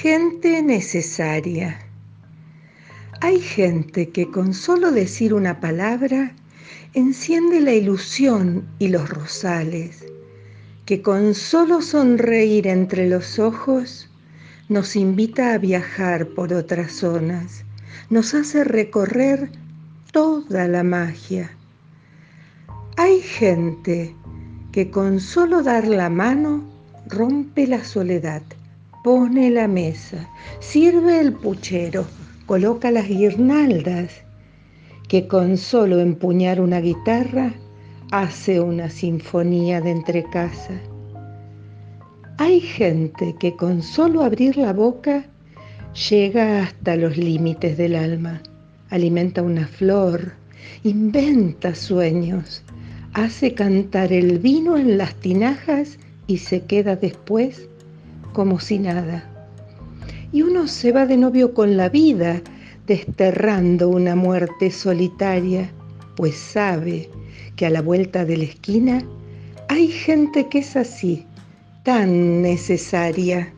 Gente necesaria. Hay gente que con solo decir una palabra enciende la ilusión y los rosales, que con solo sonreír entre los ojos nos invita a viajar por otras zonas, nos hace recorrer toda la magia. Hay gente que con solo dar la mano rompe la soledad, pone la mesa, sirve el puchero, coloca las guirnaldas, que con solo empuñar una guitarra hace una sinfonía de entrecasa. Hay gente que con solo abrir la boca llega hasta los límites del alma, alimenta una flor, inventa sueños, hace cantar el vino en las tinajas y se queda después como si nada. Y uno se va de novio con la vida, desterrando una muerte solitaria, pues sabe que a la vuelta de la esquina hay gente que es así, tan necesaria.